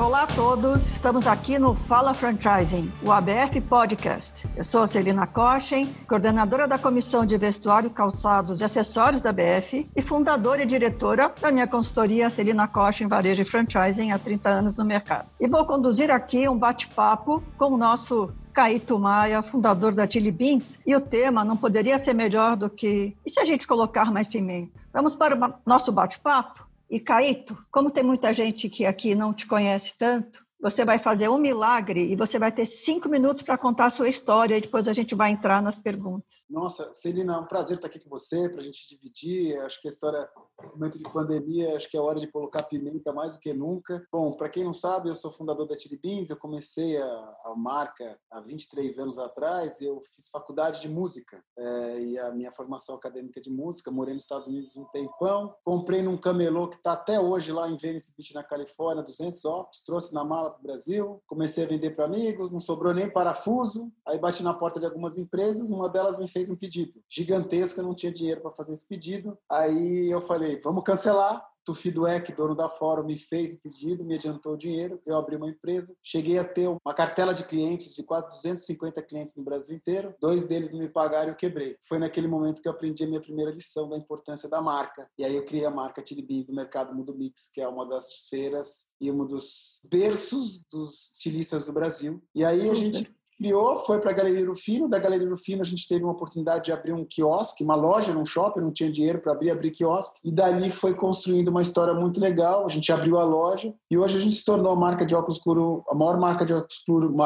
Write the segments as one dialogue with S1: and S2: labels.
S1: Olá a todos, estamos aqui no Fala Franchising, o ABF Podcast. Eu sou a Celina Kochen, coordenadora da Comissão de Vestuário, Calçados e Acessórios da ABF e fundadora e diretora da minha consultoria Celina Kochen Varejo e Franchising há 30 anos no mercado. E vou conduzir aqui um bate-papo com o nosso Caíto Maia, fundador da Chili Beans, e o tema não poderia ser melhor do que e se a gente colocar mais pimenta? Vamos para o nosso bate-papo? E Caíto, como tem muita gente que aqui não te conhece tanto, você vai fazer um milagre e você vai ter cinco minutos para contar a sua história e depois a gente vai entrar nas perguntas.
S2: Nossa, Celina, é um prazer estar aqui com você, para a gente dividir. Acho que a história, momento de pandemia, acho que é hora de colocar pimenta mais do que nunca. Bom, para quem não sabe, eu sou fundador da Chili Beans, eu comecei a, a marca há 23 anos atrás, eu fiz faculdade de música é, e a minha formação acadêmica de música, morei nos Estados Unidos um tempão, comprei num camelô que está até hoje lá em Venice Beach, na Califórnia, 200 óculos, trouxe na mala para o Brasil, comecei a vender para amigos, não sobrou nem parafuso, aí bati na porta de algumas empresas, uma delas me fez um pedido gigantesco, eu não tinha dinheiro para fazer esse pedido, aí eu falei, vamos cancelar, Tufi Dueck, dono da Fórum, me fez o pedido, me adiantou o dinheiro, eu abri uma empresa, cheguei a ter uma cartela de clientes, de quase 250 clientes no Brasil inteiro, dois deles não me pagaram e eu quebrei. Foi naquele momento que eu aprendi a minha primeira lição da importância da marca. E aí eu criei a marca Chili Beans no mercado Mundo Mix, que é uma das feiras e um dos berços dos estilistas do Brasil. E aí a gente criou, foi para a Galeria Rufino. Da Galeria Rufino a gente teve uma oportunidade de abrir um quiosque, uma loja num shopping, não tinha dinheiro para abrir, abrir quiosque. E dali foi construindo uma história muito legal. A gente abriu a loja e hoje a gente se tornou a marca de óculos escuro, a maior marca de óculos escuro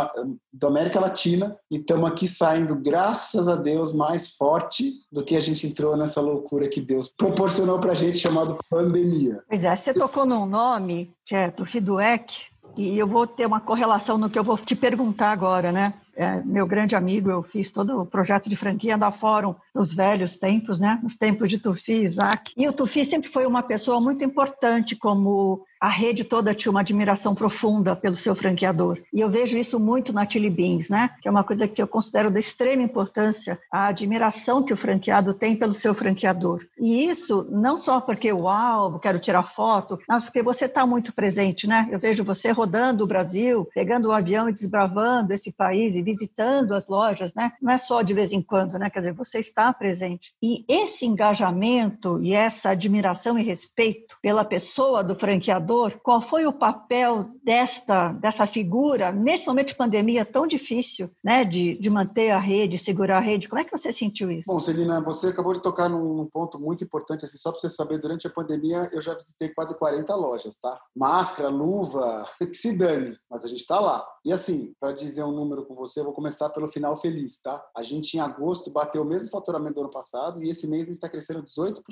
S2: da América Latina. E estamos aqui saindo, graças a Deus, mais forte do que a gente entrou nessa loucura que Deus proporcionou para a gente, chamado pandemia.
S1: Pois é, você tocou num nome que é do Fiduec, e eu vou ter uma correlação no que eu vou te perguntar agora, né? É, meu grande amigo, eu fiz todo o projeto de franquia da Fórum nos velhos tempos, né? Nos tempos de Tufi Isaac. E o Tufi sempre foi uma pessoa muito importante como a rede toda tinha uma admiração profunda pelo seu franqueador. E eu vejo isso muito na Chili Beans, né? Que é uma coisa que eu considero de extrema importância, a admiração que o franqueado tem pelo seu franqueador. E isso não só porque, uau, quero tirar foto, mas porque você está muito presente, né? Eu vejo você rodando o Brasil, pegando o um avião e desbravando esse país e visitando as lojas, né? Não é só de vez em quando, né? Quer dizer, você está presente. E esse engajamento e essa admiração e respeito pela pessoa do franqueador qual foi o papel desta, dessa figura nesse momento de pandemia tão difícil, né, de, de manter a rede, segurar a rede? Como é que você sentiu isso?
S2: Bom, Celina, você acabou de tocar num, num ponto muito importante, assim, só para você saber, durante a pandemia eu já visitei quase 40 lojas, tá? Máscara, luva, que se dane, mas a gente está lá. E assim, para dizer um número com você, eu vou começar pelo final feliz, tá? A gente em agosto bateu o mesmo faturamento do ano passado e esse mês a gente está crescendo 18%.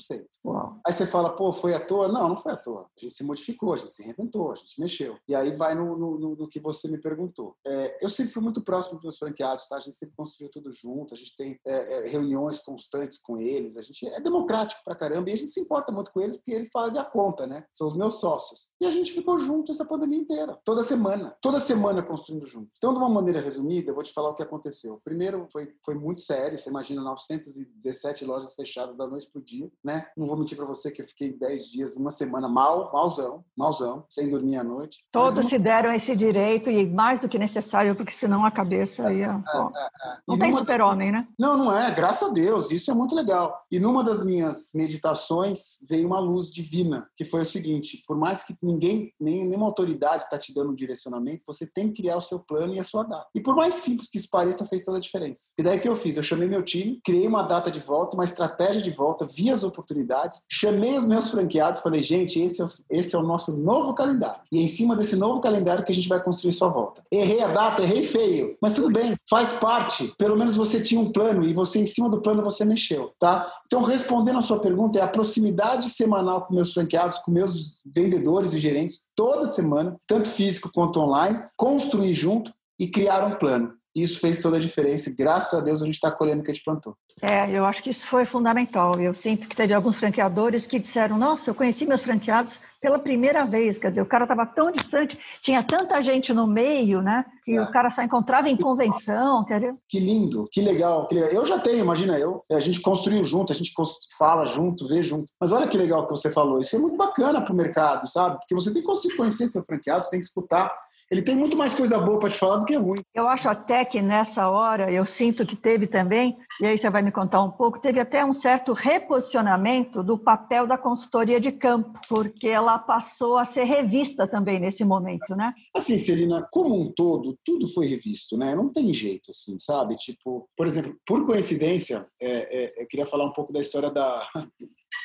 S2: Uau. Aí você fala, pô, foi à toa? Não, não foi à toa. A gente se modificou a gente se reinventou, a gente mexeu. E aí vai no, no, no que você me perguntou. É, eu sempre fui muito próximo dos meus franqueados, tá? A gente sempre construiu tudo junto, a gente tem é, é, reuniões constantes com eles, a gente é democrático pra caramba e a gente se importa muito com eles porque eles fazem a conta, né? São os meus sócios. E a gente ficou junto essa pandemia inteira, toda semana, toda semana construindo junto. Então, de uma maneira resumida, eu vou te falar o que aconteceu. Primeiro, foi, foi muito sério, você imagina 917 lojas fechadas da noite pro dia, né? Não vou mentir para você que eu fiquei 10 dias, uma semana mal, malzão, malzão, sem dormir à noite.
S1: Todos se deram esse direito e mais do que necessário, porque senão a cabeça ia. É, é, é. Não tem super-homem, né?
S2: Não, não é, graças a Deus, isso é muito legal. E numa das minhas meditações veio uma luz divina, que foi o seguinte: por mais que ninguém, nem, nenhuma autoridade está te dando um direcionamento, você tem que criar o seu plano e a sua data. E por mais simples que isso pareça, fez toda a diferença. E daí que eu fiz? Eu chamei meu time, criei uma data de volta, uma estratégia de volta, vi as oportunidades, chamei os meus franqueados, falei, gente, esse é, esse é o nosso novo novo calendário. E é em cima desse novo calendário que a gente vai construir sua volta. Errei a data, errei feio, mas tudo bem, faz parte. Pelo menos você tinha um plano e você, em cima do plano, você mexeu, tá? Então, respondendo a sua pergunta, é a proximidade semanal com meus franqueados, com meus vendedores e gerentes, toda semana, tanto físico quanto online, construir junto e criar um plano. E isso fez toda a diferença. E, graças a Deus a gente está colhendo o que a gente plantou.
S1: É, eu acho que isso foi fundamental. Eu sinto que teve alguns franqueadores que disseram: Nossa, eu conheci meus franqueados pela primeira vez. Quer dizer, o cara estava tão distante, tinha tanta gente no meio, né? Que é. o cara só encontrava em convenção. Quer
S2: Que lindo, que legal, que legal. Eu já tenho, imagina eu. A gente construiu junto, a gente fala junto, vê junto. Mas olha que legal que você falou. Isso é muito bacana para o mercado, sabe? Porque você tem que conhecer seu franqueado, você tem que escutar ele tem muito mais coisa boa para te falar do que ruim.
S1: Eu acho até que nessa hora, eu sinto que teve também, e aí você vai me contar um pouco, teve até um certo reposicionamento do papel da consultoria de campo, porque ela passou a ser revista também nesse momento, né?
S2: Assim, Celina, como um todo, tudo foi revisto, né? Não tem jeito, assim, sabe? Tipo, por exemplo, por coincidência, é, é, eu queria falar um pouco da história da,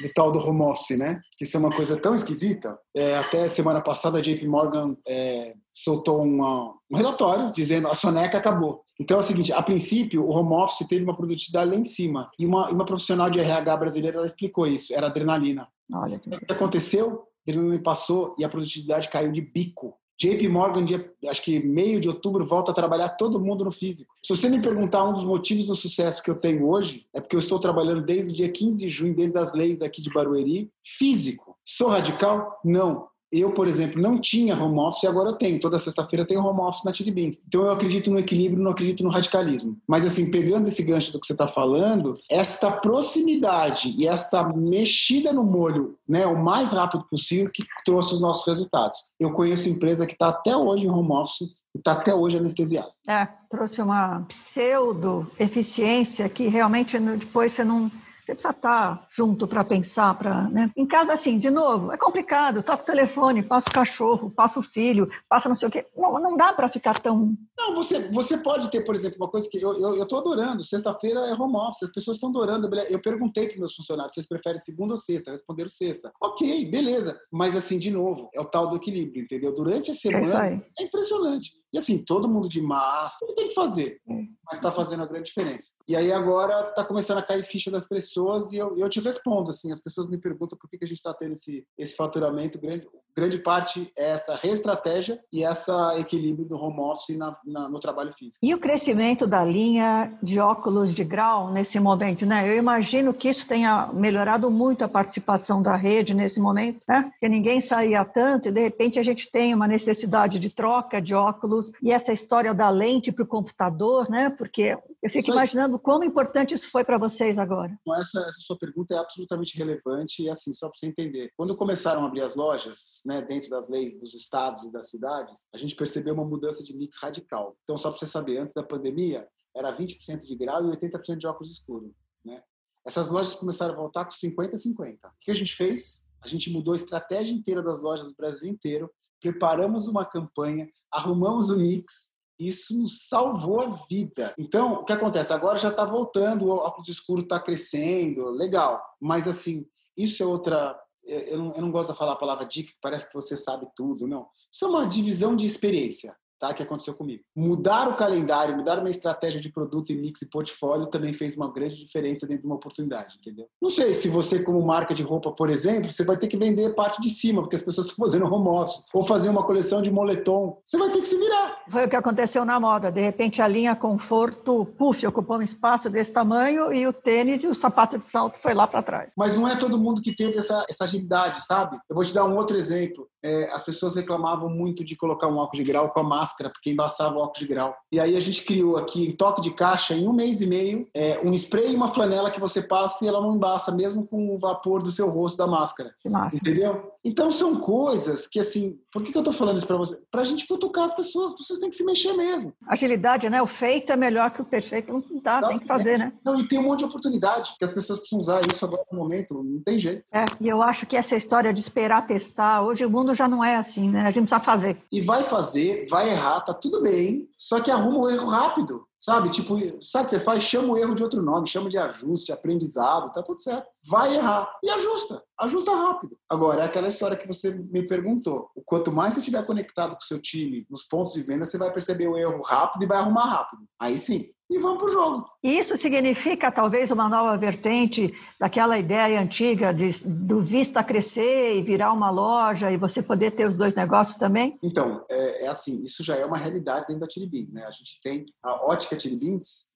S2: do tal do home office, né? Que isso é uma coisa tão esquisita. É, até semana passada a JP Morgan é, soltou uma, um relatório dizendo a soneca acabou. Então é o seguinte, a princípio o home office teve uma produtividade lá em cima e uma, uma profissional de RH brasileira explicou isso, era adrenalina. Olha que... O que aconteceu? Adrenalina passou e a produtividade caiu de bico. JP Morgan, dia, acho que meio de outubro, volta a trabalhar todo mundo no físico. Se você me perguntar um dos motivos do sucesso que eu tenho hoje, é porque eu estou trabalhando desde o dia 15 de junho, dentro das leis daqui de Barueri, físico. Sou radical? Não. Eu, por exemplo, não tinha home office e agora eu tenho. Toda sexta-feira eu tenho home office na Chili Beans. Então eu acredito no equilíbrio, não acredito no radicalismo. Mas assim, pegando esse gancho do que você está falando, esta proximidade e essa mexida no molho, né, o mais rápido possível, que trouxe os nossos resultados. Eu conheço empresa que está até hoje em home office e está até hoje anestesiada.
S1: É, trouxe uma pseudo-eficiência que realmente depois você não você precisa estar junto para pensar, para, né? Em casa, assim, de novo, é complicado. Toca o telefone, passa o cachorro, passa o filho, passa não sei o quê. Não, não dá para ficar tão.
S2: Não, você, você pode ter, por exemplo, uma coisa que eu estou eu, eu adorando. Sexta-feira é home office, as pessoas estão adorando. Eu perguntei para meus funcionários, vocês preferem segunda ou sexta? Responderam sexta. Ok, beleza. Mas, assim, de novo, é o tal do equilíbrio, entendeu? Durante a semana é, é impressionante. E assim, todo mundo de massa, não tem que fazer, é. mas está fazendo a grande diferença. E aí agora está começando a cair ficha das pessoas e eu, eu te respondo, assim, as pessoas me perguntam por que, que a gente está tendo esse, esse faturamento grande. Grande parte é essa reestratégia e essa equilíbrio do home office na, na, no trabalho físico.
S1: E o crescimento da linha de óculos de grau nesse momento, né? Eu imagino que isso tenha melhorado muito a participação da rede nesse momento, né? Porque ninguém saía tanto e de repente a gente tem uma necessidade de troca de óculos óculos e essa história da lente para o computador, né? Porque eu fico imaginando como importante isso foi para vocês agora.
S2: Essa, essa, sua pergunta é absolutamente relevante e assim, só para você entender. Quando começaram a abrir as lojas, né, dentro das leis dos estados e das cidades, a gente percebeu uma mudança de mix radical. Então, só para você saber, antes da pandemia, era 20% de grau e 80% de óculos escuros, né? Essas lojas começaram a voltar com 50 50. O que a gente fez? A gente mudou a estratégia inteira das lojas do Brasil inteiro preparamos uma campanha, arrumamos o mix, isso nos salvou a vida. Então, o que acontece? Agora já está voltando, o óculos escuro está crescendo, legal. Mas, assim, isso é outra. Eu não, eu não gosto de falar a palavra dica, que parece que você sabe tudo, não. Isso é uma divisão de experiência tá? que aconteceu comigo. Mudar o calendário, mudar uma estratégia de produto e mix e portfólio também fez uma grande diferença dentro de uma oportunidade, entendeu? Não sei se você, como marca de roupa, por exemplo, você vai ter que vender parte de cima, porque as pessoas estão fazendo home office, ou fazer uma coleção de moletom. Você vai ter que se virar.
S1: Foi o que aconteceu na moda. De repente, a linha conforto, puff, ocupou um espaço desse tamanho e o tênis e o sapato de salto foi lá para trás.
S2: Mas não é todo mundo que teve essa, essa agilidade, sabe? Eu vou te dar um outro exemplo. É, as pessoas reclamavam muito de colocar um óculos de grau com a máscara máscara, porque embaçava o óculos de grau. E aí a gente criou aqui, em toque de caixa, em um mês e meio, é, um spray e uma flanela que você passa e ela não embaça, mesmo com o vapor do seu rosto da máscara.
S1: Que massa.
S2: Entendeu? Então são coisas que, assim, por que, que eu tô falando isso para você? Pra gente cutucar as pessoas, as pessoas têm que se mexer mesmo.
S1: Agilidade, né? O feito é melhor que o perfeito. Não dá, tem que fazer, né?
S2: Não, e tem um monte de oportunidade que as pessoas precisam usar isso agora no momento, não tem jeito.
S1: É, e eu acho que essa história de esperar testar, hoje o mundo já não é assim, né? A gente precisa fazer.
S2: E vai fazer, vai errar, tá tudo bem, só que arruma o erro rápido. Sabe? Tipo, sabe o que você faz? Chama o erro de outro nome, chama de ajuste, aprendizado, tá tudo certo. Vai errar e ajusta, ajusta rápido. Agora, é aquela história que você me perguntou. Quanto mais você estiver conectado com o seu time nos pontos de venda, você vai perceber o erro rápido e vai arrumar rápido. Aí sim. E vamos para o jogo.
S1: Isso significa talvez uma nova vertente daquela ideia antiga de, do Vista crescer e virar uma loja e você poder ter os dois negócios também?
S2: Então, é, é assim, isso já é uma realidade dentro da Chili né? A gente tem a Ótica Chili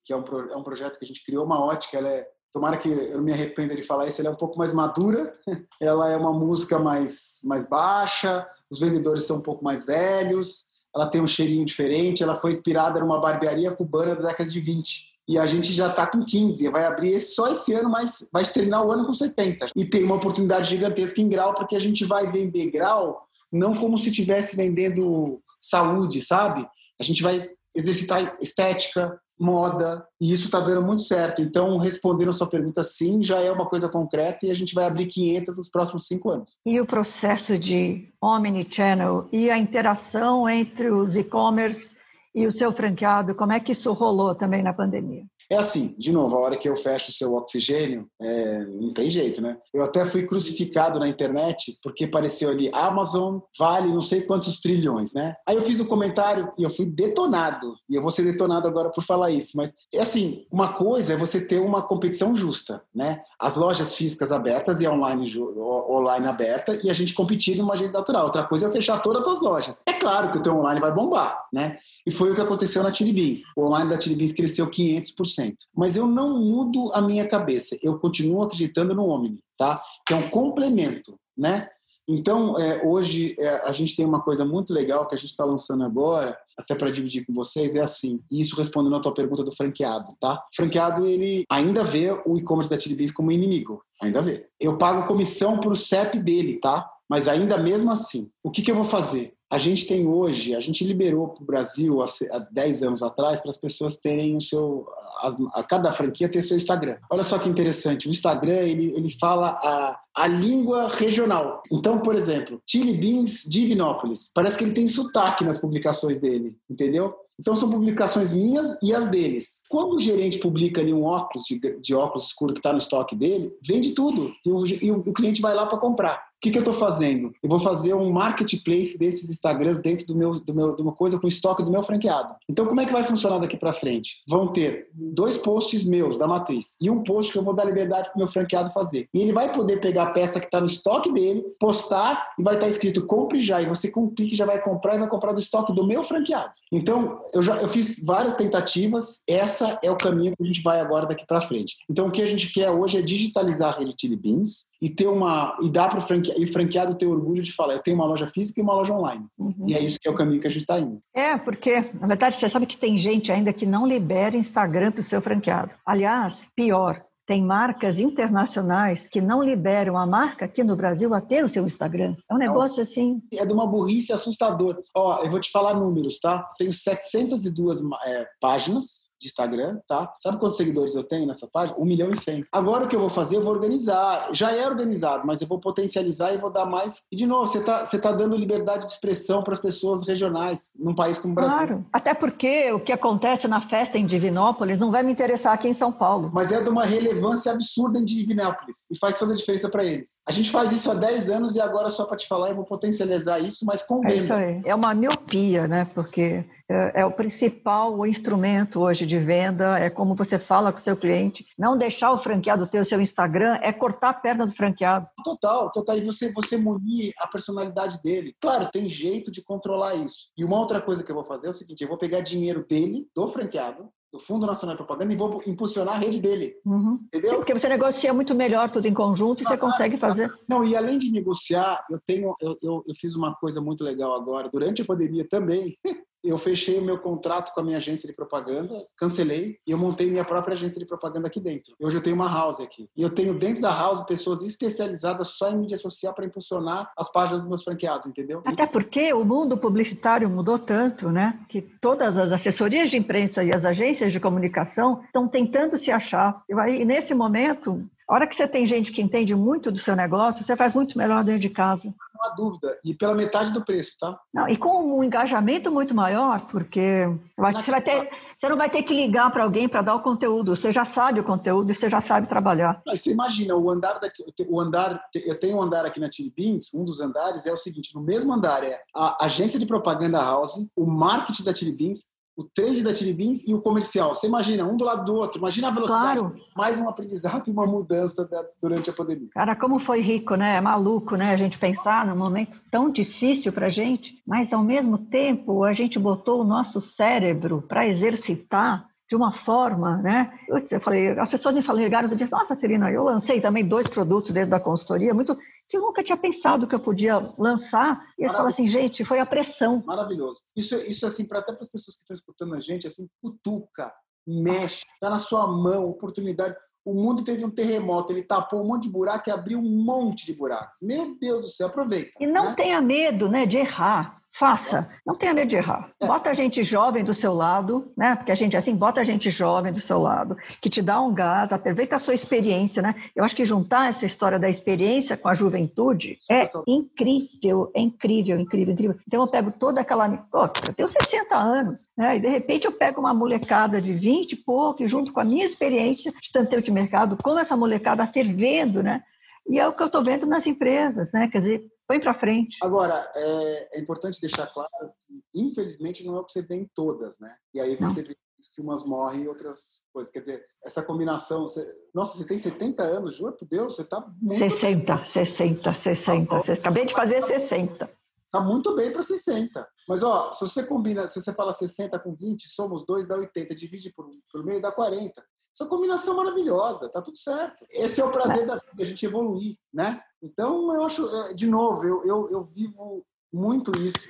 S2: que é um, é um projeto que a gente criou, uma ótica, ela é Tomara que eu não me arrependa de falar isso, ela é um pouco mais madura, ela é uma música mais, mais baixa, os vendedores são um pouco mais velhos, ela tem um cheirinho diferente, ela foi inspirada numa barbearia cubana da década de 20. E a gente já está com 15, vai abrir só esse ano, mas vai terminar o ano com 70. E tem uma oportunidade gigantesca em grau, porque a gente vai vender grau não como se estivesse vendendo saúde, sabe? A gente vai exercitar estética, moda, e isso está dando muito certo. Então, respondendo a sua pergunta, sim, já é uma coisa concreta e a gente vai abrir 500 nos próximos cinco anos.
S1: E o processo de omnichannel e a interação entre os e-commerce e o seu franqueado, como é que isso rolou também na pandemia?
S2: É assim, de novo, a hora que eu fecho o seu oxigênio, é, não tem jeito, né? Eu até fui crucificado na internet porque apareceu ali Amazon vale não sei quantos trilhões, né? Aí eu fiz um comentário e eu fui detonado. E eu vou ser detonado agora por falar isso. Mas, é assim, uma coisa é você ter uma competição justa, né? As lojas físicas abertas e online, online aberta e a gente competir de uma agente natural. Outra coisa é fechar todas as lojas. É claro que o teu online vai bombar, né? E foi o que aconteceu na Tiribins. O online da Tiribins cresceu 500%. Mas eu não mudo a minha cabeça, eu continuo acreditando no Omni, tá? Que é um complemento, né? Então, é, hoje é, a gente tem uma coisa muito legal que a gente está lançando agora, até para dividir com vocês, é assim, e isso respondendo a tua pergunta do franqueado, tá? O franqueado, ele ainda vê o e-commerce da Tilibis como inimigo, ainda vê. Eu pago comissão para o CEP dele, tá? Mas ainda mesmo assim, o que, que eu vou fazer? A gente tem hoje, a gente liberou para o Brasil há 10 anos atrás para as pessoas terem o seu, as, a cada franquia ter seu Instagram. Olha só que interessante, o Instagram ele, ele fala a, a língua regional. Então, por exemplo, Chili Beans Divinópolis, parece que ele tem sotaque nas publicações dele, entendeu? Então são publicações minhas e as deles. Quando o gerente publica ali um óculos de, de óculos escuro que está no estoque dele, vende tudo e o, e o cliente vai lá para comprar. Que, que eu estou fazendo? Eu vou fazer um marketplace desses Instagrams dentro do meu, do meu, de uma coisa com estoque do meu franqueado. Então, como é que vai funcionar daqui para frente? Vão ter dois posts meus da matriz e um post que eu vou dar liberdade para o meu franqueado fazer. E ele vai poder pegar a peça que está no estoque dele, postar e vai estar tá escrito compre já. E você com um clique já vai comprar e vai comprar do estoque do meu franqueado. Então, eu já eu fiz várias tentativas. Essa é o caminho que a gente vai agora daqui para frente. Então, o que a gente quer hoje é digitalizar a rede Beans e ter uma e dar para o franqueado, e franqueado ter orgulho de falar, eu tenho uma loja física e uma loja online. Uhum. E é isso que é o caminho que a gente está indo.
S1: É, porque, na verdade, você sabe que tem gente ainda que não libera Instagram para o seu franqueado. Aliás, pior, tem marcas internacionais que não liberam a marca aqui no Brasil a ter o seu Instagram. É um negócio não, assim.
S2: É de uma burrice assustadora. Ó, eu vou te falar números, tá? Tenho 702 é, páginas de Instagram, tá? Sabe quantos seguidores eu tenho nessa página? Um milhão e cem. Agora o que eu vou fazer? Eu vou organizar. Já é organizado, mas eu vou potencializar e vou dar mais. E de novo, você tá, você tá dando liberdade de expressão para as pessoas regionais num país como o Brasil. Claro.
S1: Até porque o que acontece na festa em Divinópolis não vai me interessar aqui em São Paulo.
S2: Mas é de uma relevância absurda em Divinópolis e faz toda a diferença para eles. A gente faz isso há 10 anos e agora só para te falar eu vou potencializar isso, mas com venda.
S1: É isso aí. É uma miopia, né? Porque é, é o principal instrumento hoje de venda, é como você fala com o seu cliente. Não deixar o franqueado ter o seu Instagram é cortar a perna do franqueado.
S2: Total, total. E você, você munir a personalidade dele. Claro, tem jeito de controlar isso. E uma outra coisa que eu vou fazer é o seguinte: eu vou pegar dinheiro dele, do franqueado, do Fundo Nacional de Propaganda e vou impulsionar a rede dele.
S1: Uhum. Entendeu? Sim, porque você negocia muito melhor tudo em conjunto e você consegue fazer.
S2: Não, e além de negociar, eu tenho, eu, eu, eu fiz uma coisa muito legal agora, durante a pandemia também. eu fechei o meu contrato com a minha agência de propaganda, cancelei e eu montei minha própria agência de propaganda aqui dentro. Hoje eu tenho uma house aqui. E eu tenho dentro da house pessoas especializadas só em mídia social para impulsionar as páginas dos meus franqueados, entendeu?
S1: Até porque o mundo publicitário mudou tanto, né? Que todas as assessorias de imprensa e as agências de comunicação estão tentando se achar. E nesse momento, a hora que você tem gente que entende muito do seu negócio, você faz muito melhor dentro de casa.
S2: Há dúvida. E pela metade do preço, tá?
S1: Não, e com um engajamento muito maior, porque você, vai ter, você não vai ter que ligar para alguém para dar o conteúdo. Você já sabe o conteúdo e você já sabe trabalhar.
S2: Mas você imagina, o andar, da, o andar eu tenho um andar aqui na Chili Beans, um dos andares é o seguinte, no mesmo andar é a agência de propaganda House, o marketing da Chili Beans, o trade da Chili Beans e o comercial. Você imagina, um do lado do outro. Imagina a velocidade.
S1: Claro.
S2: Mais um aprendizado e uma mudança da, durante a pandemia.
S1: Cara, como foi rico, né? É maluco, né? A gente pensar num momento tão difícil para a gente, mas ao mesmo tempo a gente botou o nosso cérebro para exercitar de uma forma, né? Eu falei, as pessoas me falaram, eu disse, nossa, Celina, eu lancei também dois produtos dentro da consultoria, muito que eu nunca tinha pensado que eu podia lançar. E eles falam assim, gente, foi a pressão.
S2: Maravilhoso. Isso, isso assim, para até para as pessoas que estão escutando a gente, assim, cutuca, mexe, está na sua mão, oportunidade. O mundo teve um terremoto, ele tapou um monte de buraco e abriu um monte de buraco. Meu Deus do céu, aproveita.
S1: E não né? tenha medo né, de errar. Faça, não tenha medo de errar. É. Bota a gente jovem do seu lado, né? Porque a gente assim, bota a gente jovem do seu lado, que te dá um gás, aproveita a sua experiência, né? Eu acho que juntar essa história da experiência com a juventude é incrível, é incrível, incrível, incrível. Então eu pego toda aquela, oh, eu tenho 60 anos, né? E de repente eu pego uma molecada de 20 e pouco, e junto com a minha experiência de tanteio de mercado, como essa molecada fervendo, né? E é o que eu estou vendo nas empresas, né? Quer dizer, põe para frente.
S2: Agora, é, é, importante deixar claro que, infelizmente, não é o que você vê em todas, né? E aí você não. vê que umas morrem e outras coisas. Quer dizer, essa combinação. Você... Nossa, você tem 70 anos, juro por Deus, você está muito.
S1: 60, 60, 60. Tá acabei de fazer 60.
S2: Está muito bem para 60. Mas, ó, se você combina, se você fala 60 com 20, somos dois, dá 80. Divide por, por meio, dá 40. Essa combinação maravilhosa, tá tudo certo. Esse é o prazer da vida, a gente evoluir, né? Então, eu acho, é, de novo, eu, eu, eu vivo muito isso.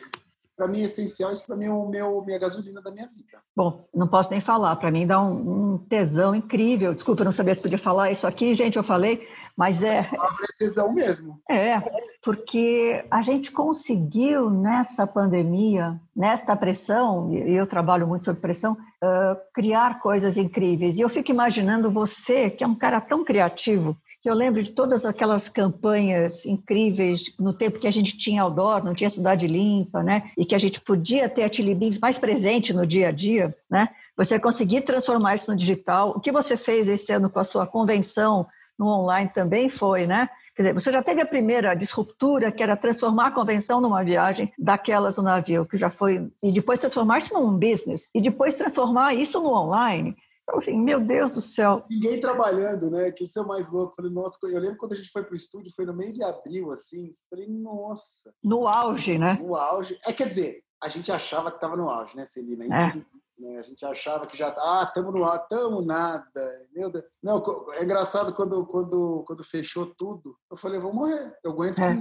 S2: Para mim é essencial, isso para mim é o meu, minha gasolina da minha vida.
S1: Bom, não posso nem falar, para mim dá um, um, tesão incrível. Desculpa, eu não sabia se podia falar isso aqui, gente, eu falei, mas é.
S2: É tesão mesmo.
S1: É, porque a gente conseguiu nessa pandemia, nesta pressão, e eu trabalho muito sob pressão, uh, criar coisas incríveis. E eu fico imaginando você, que é um cara tão criativo, que eu lembro de todas aquelas campanhas incríveis no tempo que a gente tinha outdoor, não tinha cidade limpa, né? E que a gente podia ter a Chili Beans mais presente no dia a dia, né? Você conseguir transformar isso no digital. O que você fez esse ano com a sua convenção no online também foi, né? Quer dizer, você já teve a primeira disruptura, que era transformar a convenção numa viagem daquelas no navio, que já foi, e depois transformar isso num business, e depois transformar isso no online. Então, assim, meu Deus do céu.
S2: Ninguém trabalhando, né? Que isso é o mais louco. Falei, nossa, eu lembro quando a gente foi para o estúdio, foi no meio de abril, assim. Falei, nossa.
S1: No auge, né?
S2: No auge. É, quer dizer, a gente achava que estava no auge, né, Celina? É. Né? A gente achava que já ah, estamos no ar, estamos nada. Meu Deus. Não, é engraçado quando, quando, quando fechou tudo. Eu falei, vou morrer. Eu aguento é,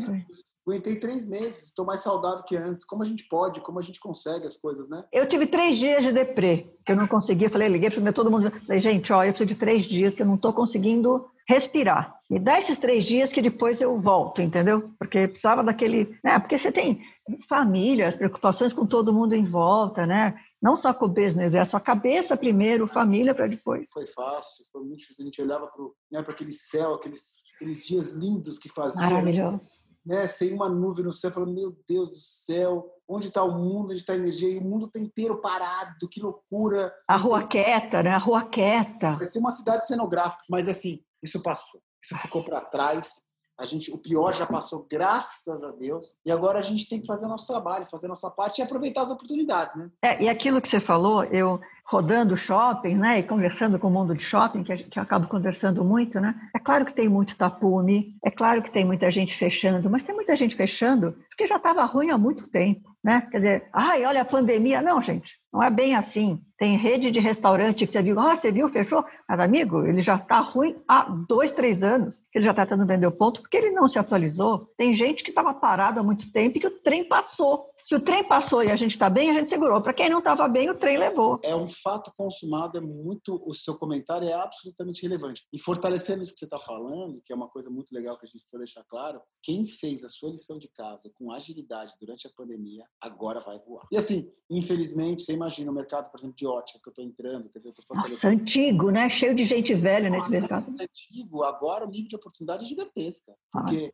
S2: Aguentei três meses, estou mais saudável que antes. Como a gente pode, como a gente consegue as coisas, né?
S1: Eu tive três dias de deprê, que eu não conseguia. Falei, liguei para todo mundo. Falei, gente, ó, eu preciso de três dias que eu não estou conseguindo respirar. Me dá esses três dias que depois eu volto, entendeu? Porque precisava daquele. Né? Porque você tem família, as preocupações com todo mundo em volta, né? Não só com o business, é a sua cabeça primeiro, família para depois.
S2: Foi fácil, foi muito difícil. A gente olhava para né, aquele céu, aqueles, aqueles dias lindos que fazia.
S1: Maravilhoso.
S2: Né, sem uma nuvem no céu, falando, meu Deus do céu, onde está o mundo, onde está a energia? E o mundo está inteiro parado, que loucura.
S1: A rua quieta, né? A rua quieta.
S2: Parecia uma cidade cenográfica, mas assim, isso passou. Isso ficou para trás a gente, o pior já passou, graças a Deus. E agora a gente tem que fazer nosso trabalho, fazer nossa parte e aproveitar as oportunidades, né?
S1: É, e aquilo que você falou, eu rodando shopping, né, e conversando com o mundo de shopping, que, que eu acabo conversando muito, né? É claro que tem muito tapume, é claro que tem muita gente fechando, mas tem muita gente fechando porque já estava ruim há muito tempo né? Quer dizer, ai, olha a pandemia. Não, gente, não é bem assim. Tem rede de restaurante que você viu, ah, você viu, fechou. Mas, amigo, ele já está ruim há dois, três anos, ele já está tentando vender o ponto, porque ele não se atualizou. Tem gente que estava parada há muito tempo e que o trem passou. Se o trem passou e a gente está bem, a gente segurou. Para quem não estava bem, o trem levou.
S2: É um fato consumado, é muito. O seu comentário é absolutamente relevante. E fortalecendo isso que você está falando, que é uma coisa muito legal que a gente precisa deixar claro, quem fez a sua lição de casa com agilidade durante a pandemia, agora vai voar. E assim, infelizmente, você imagina o mercado, por exemplo, de ótica que eu estou entrando. Quer dizer,
S1: eu Nossa, antigo, né? Cheio de gente velha nesse mercado.
S2: Antigo, agora o nível de oportunidade é gigantesca. Porque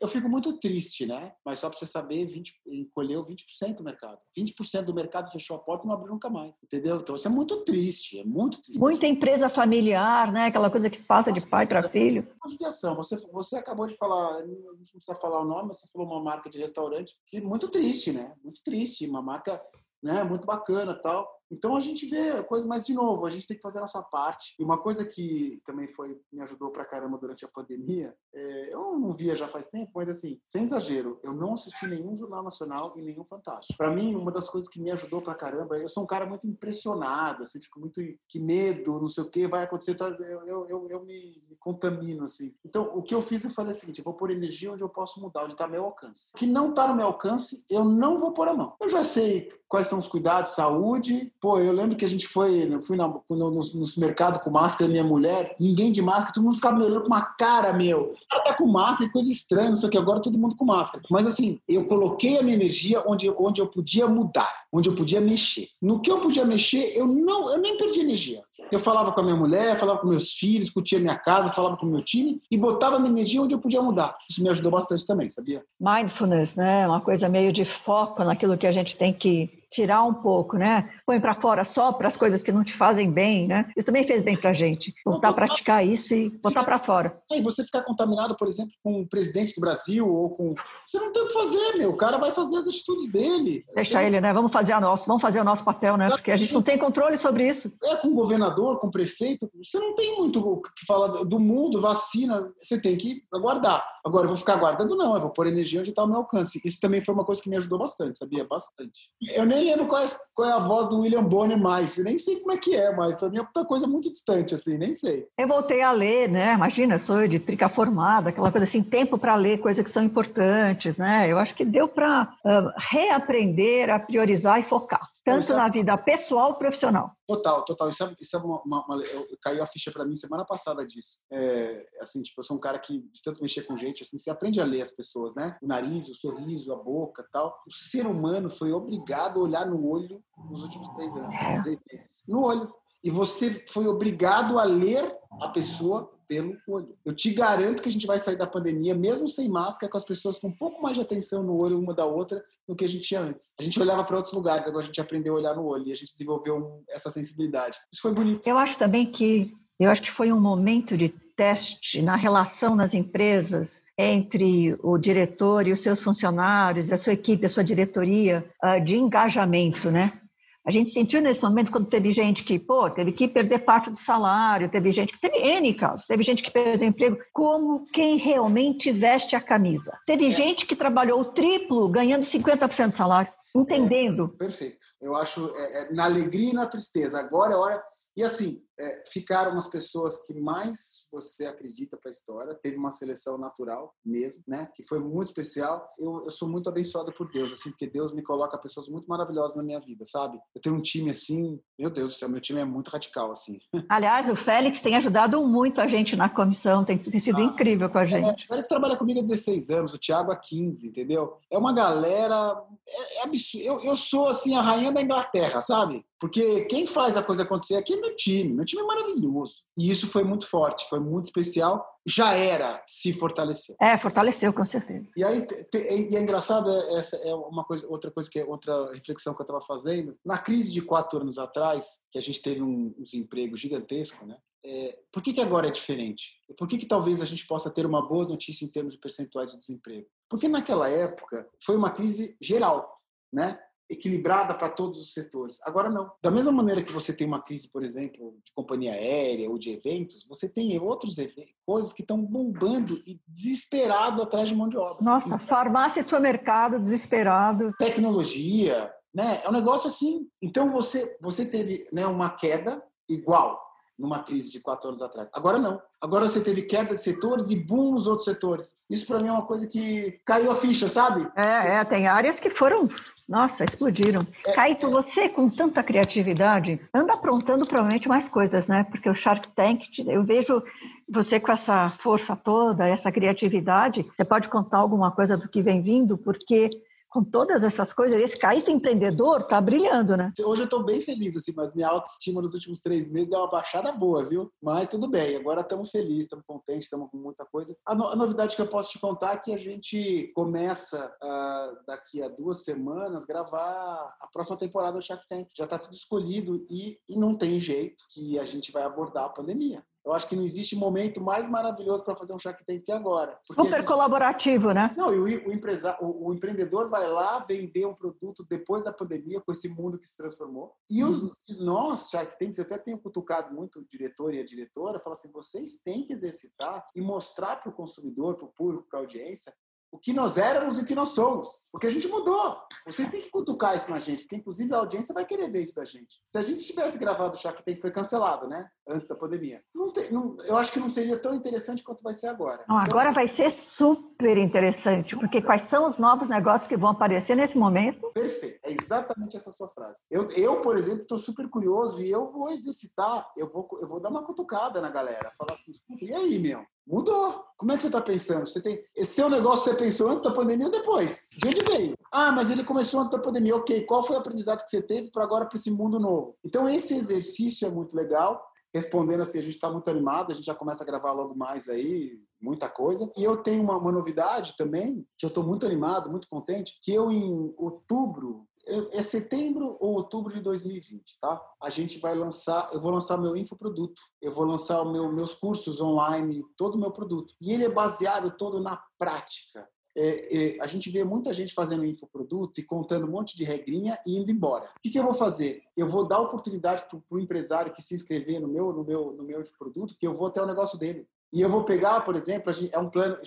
S2: eu fico muito triste, né? Mas só para você saber, 20, encolheu 20% do mercado. 20% do mercado fechou a porta e não abriu nunca mais, entendeu? Então isso é muito triste, é muito triste.
S1: Muita empresa familiar, né? Aquela coisa que passa de pai para filho.
S2: Judiação. Você, você acabou de falar, não precisa falar o nome, você falou uma marca de restaurante que muito triste, né? Muito triste, uma marca né, muito bacana tal Então a gente vê coisa, mas de novo, a gente tem que fazer a nossa parte. E uma coisa que também foi me ajudou pra caramba durante a pandemia, é, eu não via já faz tempo, mas assim, sem exagero, eu não assisti nenhum jornal nacional e nenhum fantástico. Para mim, uma das coisas que me ajudou pra caramba, eu sou um cara muito impressionado, assim, fico muito que medo, não sei o que vai acontecer, tá, eu, eu, eu, eu me, me, contamino assim. Então, o que eu fiz, eu falei o seguinte, eu vou pôr energia onde eu posso mudar, onde está meu alcance. O que não está no meu alcance, eu não vou pôr a mão. Eu já sei quais são os cuidados, saúde. Pô, eu lembro que a gente foi, eu fui na, no, no, no mercado com máscara, minha mulher, ninguém de máscara, todo mundo ficava me olhando com uma cara, meu. Ela tá com máscara, coisa estranha, o que, agora todo mundo com máscara. Mas assim, eu coloquei a minha energia onde, onde eu podia mudar, onde eu podia mexer. No que eu podia mexer, eu não, eu nem perdi energia. Eu falava com a minha mulher, falava com meus filhos, discutia minha casa, falava com o meu time e botava minha energia onde eu podia mudar. Isso me ajudou bastante também, sabia?
S1: Mindfulness, né? Uma coisa meio de foco naquilo que a gente tem que tirar um pouco, né? Põe para fora só para as coisas que não te fazem bem, né? Isso também fez bem para a gente. Voltar a praticar isso e botar para fora.
S2: E você ficar contaminado, por exemplo, com o presidente do Brasil ou com... Você não tem o que fazer, meu. O cara vai fazer as atitudes dele.
S1: Deixa ele, né? Vamos fazer a nosso, vamos fazer o nosso papel, né? Porque a gente não tem controle sobre isso.
S2: É com o governador, com o prefeito. Você não tem muito o que falar do mundo, vacina. Você tem que aguardar. Agora, eu vou ficar aguardando, não. Eu vou pôr energia onde está o meu alcance. Isso também foi uma coisa que me ajudou bastante, sabia? Bastante. Eu nem lembro qual é, qual é a voz do William Bonner mais. Nem sei como é que é, mas para mim é uma coisa muito distante, assim, nem sei.
S1: Eu voltei a ler, né? Imagina, sou de trica formada, aquela coisa assim, tempo para ler coisas que são importantes, né? Eu acho que deu para uh, reaprender a priorizar e focar tanto é na vida pessoal profissional.
S2: Total, total. Isso é, isso é uma, uma, uma caiu a ficha para mim semana passada disso. É, assim, tipo, eu sou um cara que de tanto mexer com gente, assim, você aprende a ler as pessoas, né? O nariz, o sorriso, a boca, tal. O ser humano foi obrigado a olhar no olho nos últimos três anos, é. três meses. No olho. E você foi obrigado a ler a pessoa pelo olho. Eu te garanto que a gente vai sair da pandemia, mesmo sem máscara, com as pessoas com um pouco mais de atenção no olho uma da outra do que a gente tinha antes. A gente olhava para outros lugares, agora a gente aprendeu a olhar no olho e a gente desenvolveu essa sensibilidade. Isso foi bonito.
S1: Eu acho também que eu acho que foi um momento de teste na relação nas empresas entre o diretor e os seus funcionários, a sua equipe, a sua diretoria, ah, de engajamento, né? A gente sentiu nesse momento quando teve gente que, pô, teve que perder parte do salário, teve gente que teve N casos, teve gente que perdeu emprego, como quem realmente veste a camisa. Teve é. gente que trabalhou o triplo ganhando 50% do salário, entendendo.
S2: É, perfeito. Eu acho, é, é, na alegria e na tristeza. Agora é hora e assim, é, ficaram as pessoas que mais você acredita para a história. Teve uma seleção natural mesmo, né? Que foi muito especial. Eu, eu sou muito abençoado por Deus, assim, porque Deus me coloca pessoas muito maravilhosas na minha vida, sabe? Eu tenho um time assim, meu Deus do céu, meu time é muito radical, assim.
S1: Aliás, o Félix tem ajudado muito a gente na comissão, tem, tem sido ah, incrível com a é, gente. É,
S2: o Félix trabalha comigo há 16 anos, o Thiago há 15, entendeu? É uma galera. É, é absurdo. Eu, eu sou, assim, a rainha da Inglaterra, sabe? Porque quem faz a coisa acontecer aqui é meu time. Meu time é maravilhoso. E isso foi muito forte, foi muito especial. Já era, se fortaleceu.
S1: É, fortaleceu, com certeza.
S2: E aí, e é engraçado, é, essa é uma coisa, outra coisa que é outra reflexão que eu estava fazendo. Na crise de quatro anos atrás, que a gente teve um, um desemprego gigantesco, né? É, por que, que agora é diferente? Por que, que talvez a gente possa ter uma boa notícia em termos de percentuais de desemprego? Porque naquela época foi uma crise geral, né? Equilibrada para todos os setores. Agora não. Da mesma maneira que você tem uma crise, por exemplo, de companhia aérea ou de eventos, você tem outros coisas que estão bombando e desesperado atrás de mão de obra.
S1: Nossa, farmácia e supermercado desesperado.
S2: Tecnologia, né? É um negócio assim. Então você você teve, né, uma queda igual numa crise de quatro anos atrás. Agora não. Agora você teve queda de setores e boom nos outros setores. Isso para mim é uma coisa que caiu a ficha, sabe?
S1: É, é, tem áreas que foram nossa, explodiram. É, Caíto, você com tanta criatividade, anda aprontando provavelmente mais coisas, né? Porque o Shark Tank, eu vejo você com essa força toda, essa criatividade, você pode contar alguma coisa do que vem vindo, porque com todas essas coisas, esse caído empreendedor tá brilhando, né?
S2: Hoje eu tô bem feliz, assim, mas minha autoestima nos últimos três meses deu uma baixada boa, viu? Mas tudo bem, agora estamos felizes, estamos contentes, estamos com muita coisa. A, no, a, novidade que eu posso te contar é que a gente começa uh, daqui a duas semanas gravar a próxima temporada do Shark Tank. Já tá tudo escolhido e, e não tem jeito que a gente vai abordar a pandemia. Eu acho que não existe momento mais maravilhoso para fazer um Shark Tank que agora.
S1: Super gente... colaborativo, né?
S2: Não, e o, o, empresa... o, o, empreendedor vai lá vender um produto depois da pandemia, com esse mundo que se transformou. E os, uhum. nós, Shark Tanks, eu até tenho cutucado muito o diretor e a diretora, fala assim, vocês têm que exercitar e mostrar para o consumidor, para o público, para a audiência, o que nós éramos e o que nós somos. Porque a gente mudou. Vocês têm que cutucar isso na gente, porque inclusive a audiência vai querer ver isso da gente. Se a gente tivesse gravado o Shark Tank, foi cancelado, né? Antes da pandemia. Não tem, não, eu acho que não seria tão interessante quanto vai ser agora.
S1: Não, agora então, vai ser super interessante, porque quais são os novos negócios que vão aparecer nesse momento?
S2: Perfeito. É exatamente essa sua frase. Eu, eu por exemplo, estou super curioso e eu vou exercitar, eu vou, eu vou dar uma cutucada na galera. Falar assim, escuta, e aí, meu? Mudou. Como é que você está pensando? Você tem esse seu negócio você pensou antes da pandemia ou depois? De onde veio? Ah, mas ele começou antes da pandemia. Ok, qual foi o aprendizado que você teve para agora para esse mundo novo? Então esse exercício é muito legal. Respondendo assim, a gente está muito animado, a gente já começa a gravar logo mais aí, muita coisa. E eu tenho uma, uma novidade também, que eu estou muito animado, muito contente, que eu em outubro é setembro ou outubro de 2020, tá? A gente vai lançar, eu vou lançar meu infoproduto, eu vou lançar meu, meus cursos online, todo o meu produto. E ele é baseado todo na prática. É, é, a gente vê muita gente fazendo infoproduto e contando um monte de regrinha e indo embora. O que, que eu vou fazer? Eu vou dar oportunidade para o empresário que se inscrever no meu, no meu, no meu infoproduto, que eu vou até o negócio dele. E eu vou pegar, por exemplo, gente, é um plano,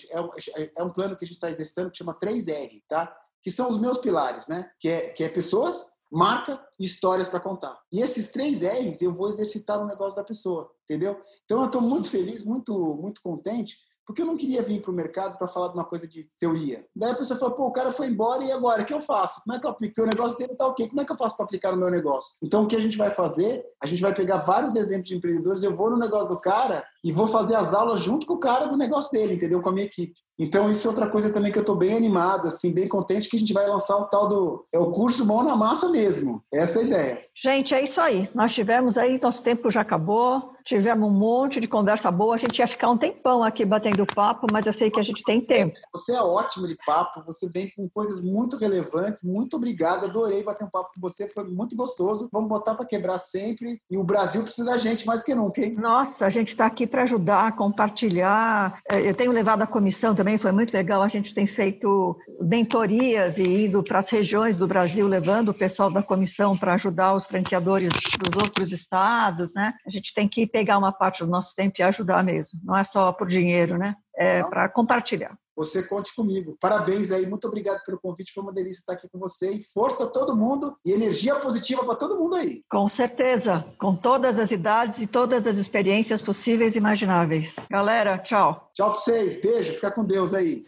S2: é, é um plano que a gente está exercitando que chama 3R, tá? Que são os meus pilares, né? Que é, que é pessoas, marca e histórias para contar. E esses três R's eu vou exercitar no negócio da pessoa, entendeu? Então eu estou muito feliz, muito, muito contente, porque eu não queria vir para o mercado para falar de uma coisa de teoria. Daí a pessoa falou, pô, o cara foi embora e agora? O que eu faço? Como é que eu aplico? O negócio dele está ok. Como é que eu faço para aplicar no meu negócio? Então o que a gente vai fazer? A gente vai pegar vários exemplos de empreendedores, eu vou no negócio do cara e vou fazer as aulas junto com o cara do negócio dele, entendeu? Com a minha equipe. Então, isso é outra coisa também que eu estou bem animado, assim, bem contente que a gente vai lançar o tal do. É o curso mão na massa mesmo. Essa é a ideia.
S1: Gente, é isso aí. Nós tivemos aí, nosso tempo já acabou, tivemos um monte de conversa boa. A gente ia ficar um tempão aqui batendo papo, mas eu sei que a gente tem tempo.
S2: Você é ótimo de papo, você vem com coisas muito relevantes. Muito obrigado, adorei bater um papo com você, foi muito gostoso. Vamos botar para quebrar sempre. E o Brasil precisa da gente mais que nunca, hein?
S1: Nossa, a gente está aqui para ajudar, compartilhar. É, eu tenho levado a comissão também também foi muito legal. A gente tem feito mentorias e indo para as regiões do Brasil, levando o pessoal da comissão para ajudar os franqueadores dos outros estados, né? A gente tem que pegar uma parte do nosso tempo e ajudar mesmo. Não é só por dinheiro, né? É para compartilhar
S2: você conte comigo. Parabéns aí, muito obrigado pelo convite, foi uma delícia estar aqui com você e força a todo mundo e energia positiva para todo mundo aí.
S1: Com certeza, com todas as idades e todas as experiências possíveis e imagináveis. Galera, tchau.
S2: Tchau para vocês, beijo, fica com Deus aí.